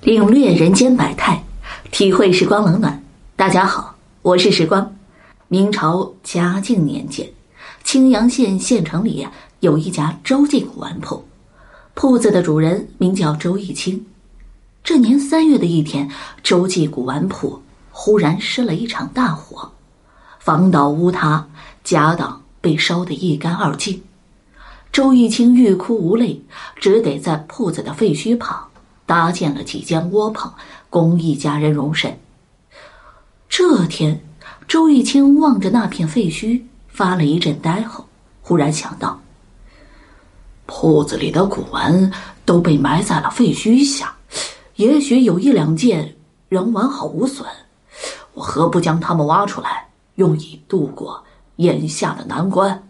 领略人间百态，体会时光冷暖。大家好，我是时光。明朝嘉靖年间，青阳县县城里有一家周记古玩铺，铺子的主人名叫周义清。这年三月的一天，周记古玩铺忽然失了一场大火，房倒屋塌，家当被烧得一干二净。周义清欲哭无泪，只得在铺子的废墟旁。搭建了几间窝棚，供一家人容身。这天，周玉清望着那片废墟，发了一阵呆后，忽然想到：铺子里的古玩都被埋在了废墟下，也许有一两件仍完好无损，我何不将它们挖出来，用以度过眼下的难关？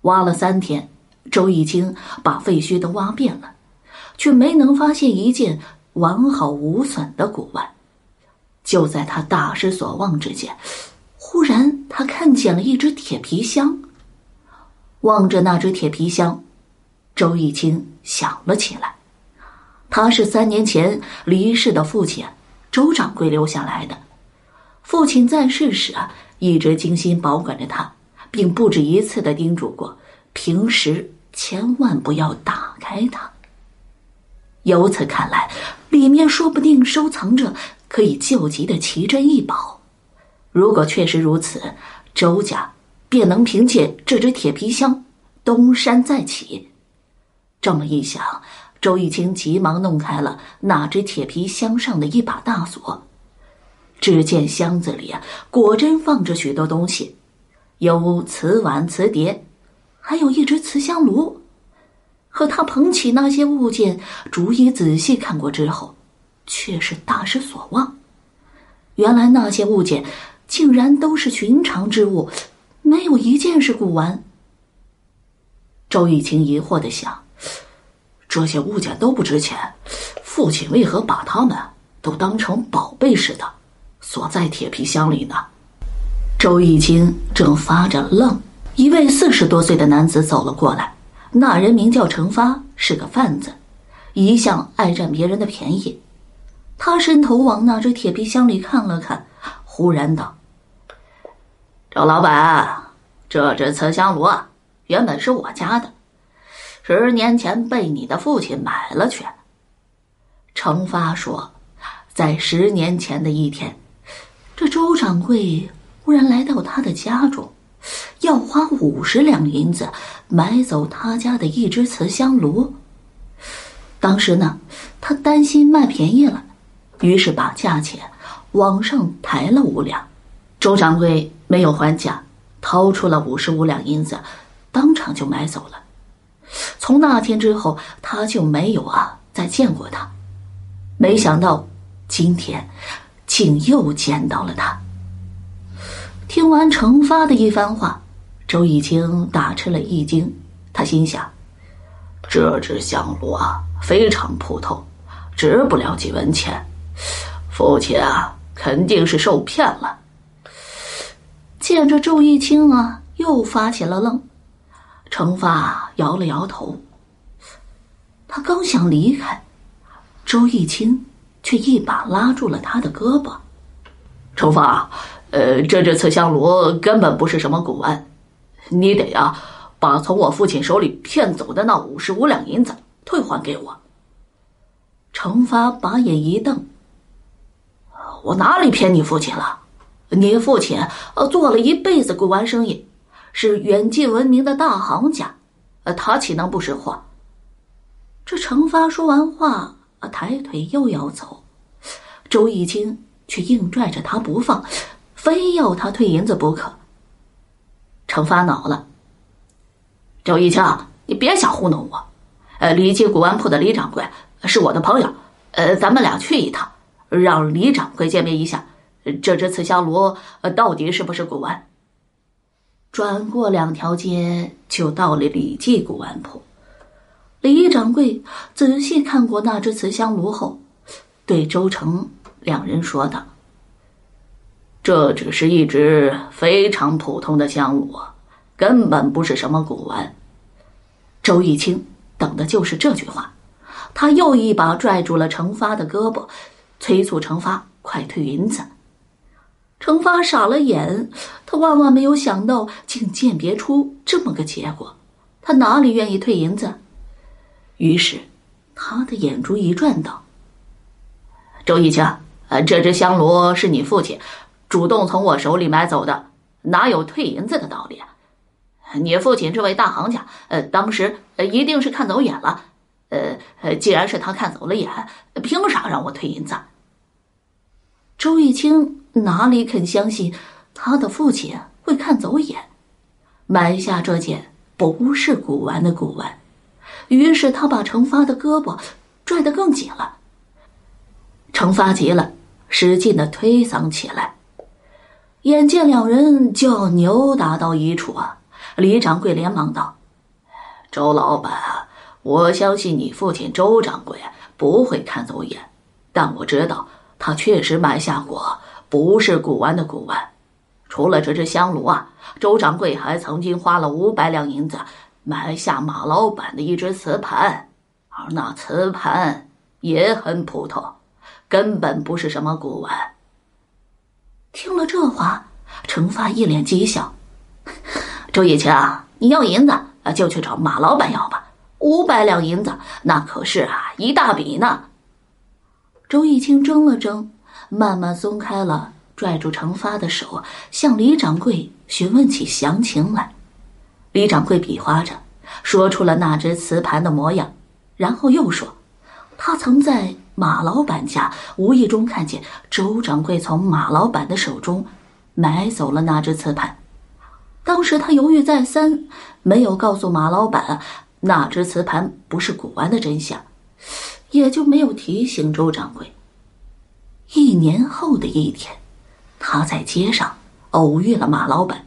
挖了三天，周玉清把废墟都挖遍了。却没能发现一件完好无损的古玩。就在他大失所望之间，忽然他看见了一只铁皮箱。望着那只铁皮箱，周义清想了起来。他是三年前离世的父亲周掌柜留下来的。父亲在世时啊，一直精心保管着它，并不止一次的叮嘱过，平时千万不要打开它。由此看来，里面说不定收藏着可以救急的奇珍异宝。如果确实如此，周家便能凭借这只铁皮箱东山再起。这么一想，周玉清急忙弄开了那只铁皮箱上的一把大锁。只见箱子里啊，果真放着许多东西，有瓷碗、瓷碟，还有一只瓷香炉。可他捧起那些物件，逐一仔细看过之后，却是大失所望。原来那些物件竟然都是寻常之物，没有一件是古玩。周玉清疑惑的想：这些物件都不值钱，父亲为何把它们都当成宝贝似的锁在铁皮箱里呢？周玉清正发着愣，一位四十多岁的男子走了过来。那人名叫程发，是个贩子，一向爱占别人的便宜。他伸头往那只铁皮箱里看了看，忽然道：“周老板，这只瓷香炉原本是我家的，十年前被你的父亲买了去。”程发说：“在十年前的一天，这周掌柜忽然来到他的家中。”要花五十两银子买走他家的一只瓷香炉。当时呢，他担心卖便宜了，于是把价钱往上抬了五两。周掌柜没有还价，掏出了五十五两银子，当场就买走了。从那天之后，他就没有啊再见过他。没想到今天竟又见到了他。听完程发的一番话。周义清大吃了一惊，他心想：“这只香炉啊，非常普通，值不了几文钱。父亲啊，肯定是受骗了。”见着周义清啊，又发起了愣。程发摇了摇头，他刚想离开，周义清却一把拉住了他的胳膊：“程发，呃，这只瓷香炉根本不是什么古玩。”你得呀，把从我父亲手里骗走的那五十五两银子退还给我。程发把眼一瞪：“我哪里骗你父亲了？你父亲呃做了一辈子古玩生意，是远近闻名的大行家，呃，他岂能不识货？”这程发说完话，抬腿又要走，周义清却硬拽着他不放，非要他退银子不可。程发恼了，周一清，你别想糊弄我。呃，李记古玩铺的李掌柜是我的朋友，呃，咱们俩去一趟，让李掌柜鉴别一下这只瓷香炉到底是不是古玩。转过两条街，就到了李记古玩铺。李掌柜仔细看过那只瓷香炉后，对周成两人说道。这只是一只非常普通的香炉，根本不是什么古玩。周玉清等的就是这句话，他又一把拽住了程发的胳膊，催促程发快退银子。程发傻了眼，他万万没有想到，竟鉴别出这么个结果。他哪里愿意退银子？于是，他的眼珠一转，道：“周一清，呃，这只香炉是你父亲主动从我手里买走的，哪有退银子的道理啊？你父亲这位大行家，呃，当时一定是看走眼了。呃呃，既然是他看走了眼，凭啥让我退银子？”周玉清哪里肯相信他的父亲会看走眼，买下这件不是古玩的古玩。于是他把程发的胳膊拽得更紧了。程发急了，使劲的推搡起来。眼见两人就要扭打到一处啊，李掌柜连忙道：“周老板啊，我相信你父亲周掌柜不会看走眼，但我知道他确实买下过不是古玩的古玩。除了这只香炉啊，周掌柜还曾经花了五百两银子。”买下马老板的一只瓷盘，而那瓷盘也很普通，根本不是什么古玩。听了这话，程发一脸讥笑：“ 周义清，你要银子就去找马老板要吧，五百两银子那可是啊一大笔呢。”周义清怔了怔，慢慢松开了拽住程发的手，向李掌柜询问起详情来。李掌柜比划着，说出了那只瓷盘的模样，然后又说：“他曾在马老板家无意中看见周掌柜从马老板的手中买走了那只瓷盘，当时他犹豫再三，没有告诉马老板那只瓷盘不是古玩的真相，也就没有提醒周掌柜。一年后的一天，他在街上偶遇了马老板。”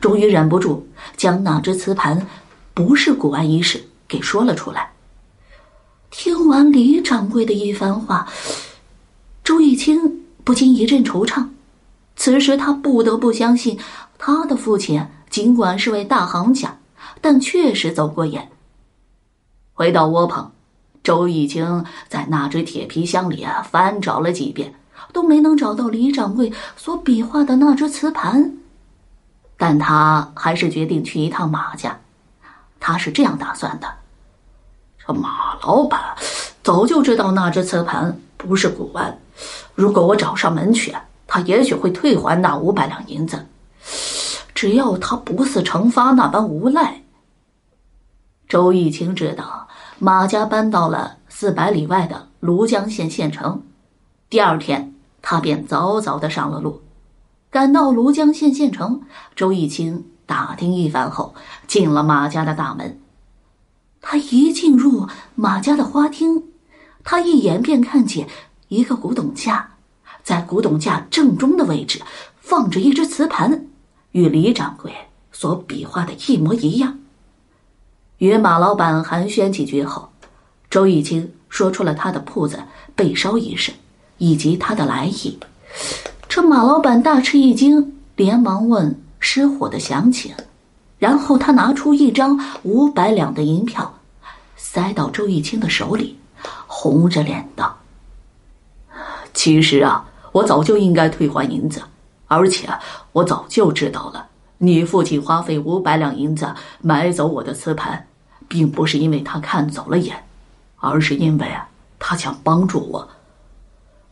终于忍不住将那只瓷盘不是古玩一事给说了出来。听完李掌柜的一番话，周玉清不禁一阵惆怅。此时他不得不相信，他的父亲尽管是位大行家，但确实走过眼。回到窝棚，周玉清在那只铁皮箱里啊翻找了几遍，都没能找到李掌柜所比划的那只瓷盘。但他还是决定去一趟马家，他是这样打算的：马老板早就知道那只瓷盘不是古玩，如果我找上门去，他也许会退还那五百两银子。只要他不似程发那般无赖。周玉清知道马家搬到了四百里外的庐江县县城，第二天他便早早的上了路。赶到庐江县县城，周玉清打听一番后，进了马家的大门。他一进入马家的花厅，他一眼便看见一个古董架，在古董架正中的位置放着一只瓷盘，与李掌柜所比划的一模一样。与马老板寒暄几句后，周玉清说出了他的铺子被烧一事，以及他的来意。这马老板大吃一惊，连忙问失火的详情，然后他拿出一张五百两的银票，塞到周玉清的手里，红着脸道：“其实啊，我早就应该退还银子，而且我早就知道了，你父亲花费五百两银子买走我的瓷盘，并不是因为他看走了眼，而是因为啊，他想帮助我。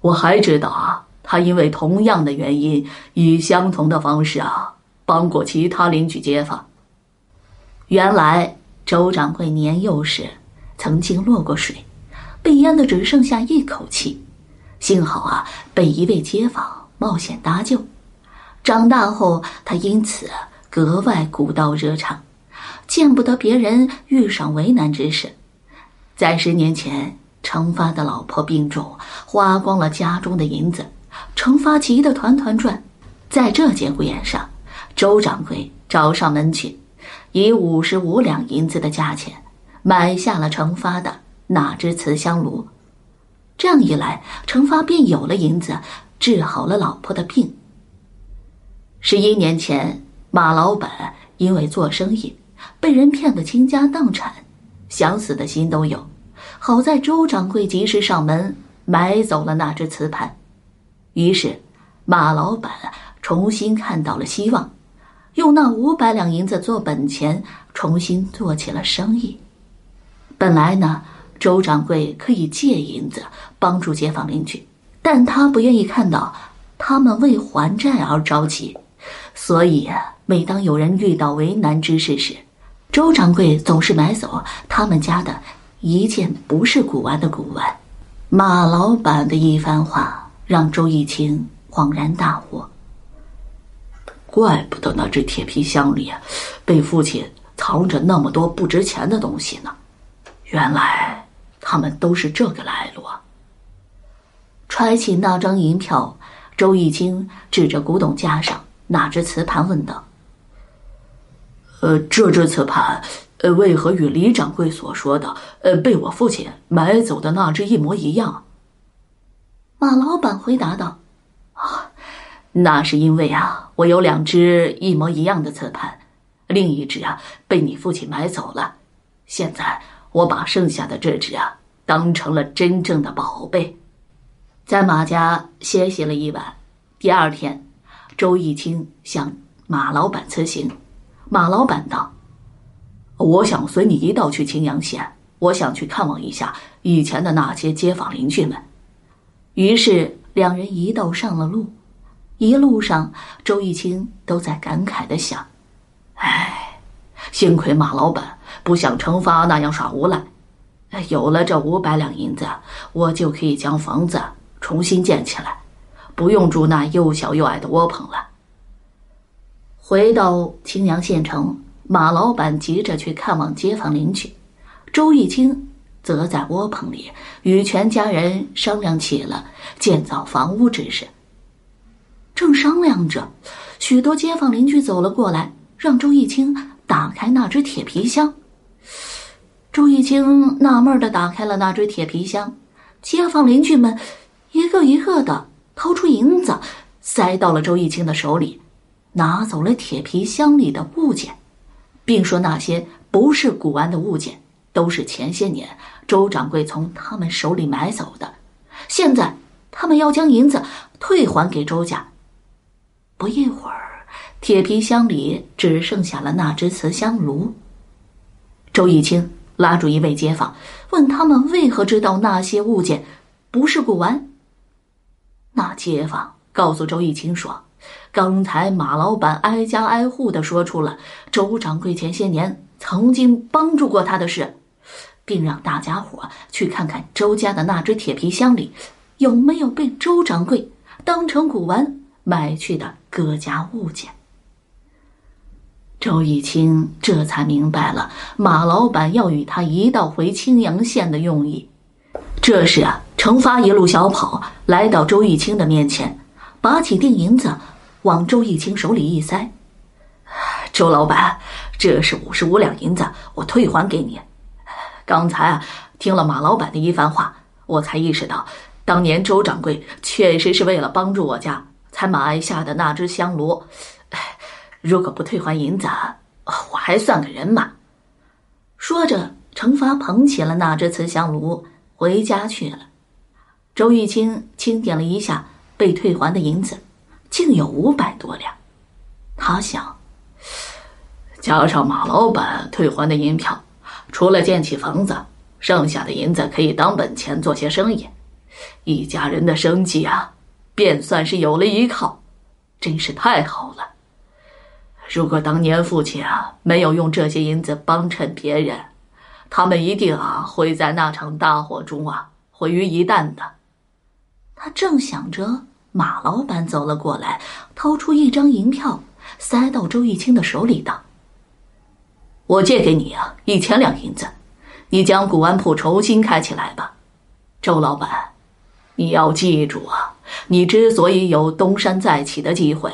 我还知道啊。”他因为同样的原因，以相同的方式啊，帮过其他邻居街坊。原来周掌柜年幼时曾经落过水，被淹的只剩下一口气，幸好啊，被一位街坊冒险搭救。长大后，他因此格外古道热肠，见不得别人遇上为难之事。在十年前，程发的老婆病重，花光了家中的银子。程发急得团团转，在这节骨眼上，周掌柜找上门去，以五十五两银子的价钱买下了程发的那只瓷香炉。这样一来，程发便有了银子，治好了老婆的病。十一年前，马老板因为做生意被人骗得倾家荡产，想死的心都有，好在周掌柜及时上门买走了那只瓷盘，于是马老板重新看到了希望，用那五百两银子做本钱，重新做起了生意。本来呢，周掌柜可以借银子帮助街坊邻居，但他不愿意看到他们为还债而着急，所以每当有人遇到为难之事时，周掌柜总是买走他们家的一件不是古玩的古玩。马老板的一番话让周义清恍然大悟。怪不得那只铁皮箱里被父亲藏着那么多不值钱的东西呢，原来他们都是这个来路啊。揣起那张银票，周义清指着古董架上那只瓷盘问道。呃，这只瓷盘，呃，为何与李掌柜所说的，呃，被我父亲买走的那只一模一样？马老板回答道：“，那是因为啊，我有两只一模一样的瓷盘，另一只啊被你父亲买走了。现在我把剩下的这只啊当成了真正的宝贝，在马家歇息了一晚。第二天，周义清向马老板辞行。”马老板道：“我想随你一道去青阳县，我想去看望一下以前的那些街坊邻居们。”于是两人一道上了路。一路上，周玉清都在感慨的想：“哎，幸亏马老板不像程发那样耍无赖，有了这五百两银子，我就可以将房子重新建起来，不用住那又小又矮的窝棚了。”回到青阳县城，马老板急着去看望街坊邻居，周玉清则在窝棚里与全家人商量起了建造房屋之事。正商量着，许多街坊邻居走了过来，让周一清打开那只铁皮箱。周一清纳闷的打开了那只铁皮箱，街坊邻居们一个一个的掏出银子，塞到了周玉清的手里。拿走了铁皮箱里的物件，并说那些不是古玩的物件，都是前些年周掌柜从他们手里买走的。现在他们要将银子退还给周家。不一会儿，铁皮箱里只剩下了那只瓷香炉。周义清拉住一位街坊，问他们为何知道那些物件不是古玩。那街坊告诉周义清说。刚才马老板挨家挨户的说出了周掌柜前些年曾经帮助过他的事，并让大家伙去看看周家的那只铁皮箱里有没有被周掌柜当成古玩买去的各家物件。周玉清这才明白了马老板要与他一道回青阳县的用意。这时啊，程发一路小跑来到周玉清的面前，拔起锭银子。往周玉清手里一塞，周老板，这是五十五两银子，我退还给你。刚才啊，听了马老板的一番话，我才意识到，当年周掌柜确实是为了帮助我家，才买下的那只香炉。如果不退还银子，我还算个人吗？说着，程发捧起了那只瓷香炉，回家去了。周玉清清点了一下被退还的银子。竟有五百多两，他想，加上马老板退还的银票，除了建起房子，剩下的银子可以当本钱做些生意，一家人的生计啊，便算是有了依靠，真是太好了。如果当年父亲啊没有用这些银子帮衬别人，他们一定啊会在那场大火中啊毁于一旦的。他正想着。马老板走了过来，掏出一张银票，塞到周玉清的手里，道：“我借给你啊，一千两银子，你将古玩铺重新开起来吧。”周老板，你要记住啊，你之所以有东山再起的机会，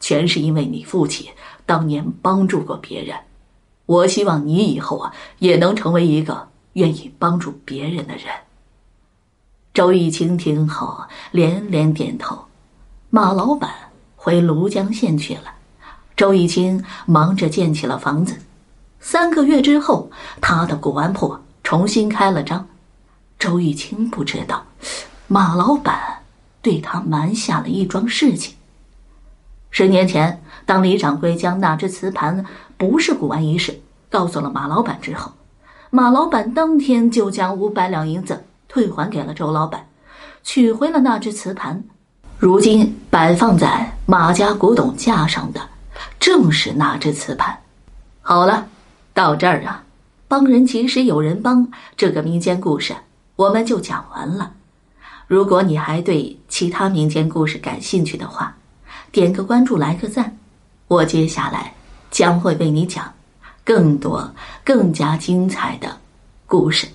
全是因为你父亲当年帮助过别人。我希望你以后啊，也能成为一个愿意帮助别人的人。周玉清听后连连点头。马老板回庐江县去了，周玉清忙着建起了房子。三个月之后，他的古玩铺重新开了张。周玉清不知道，马老板对他瞒下了一桩事情。十年前，当李掌柜将那只瓷盘不是古玩一事告诉了马老板之后，马老板当天就将五百两银子退还给了周老板，取回了那只瓷盘。如今摆放在马家古董架上的，正是那只瓷盘。好了，到这儿啊，帮人即使有人帮这个民间故事我们就讲完了。如果你还对其他民间故事感兴趣的话，点个关注，来个赞，我接下来将会为你讲更多、更加精彩的故事。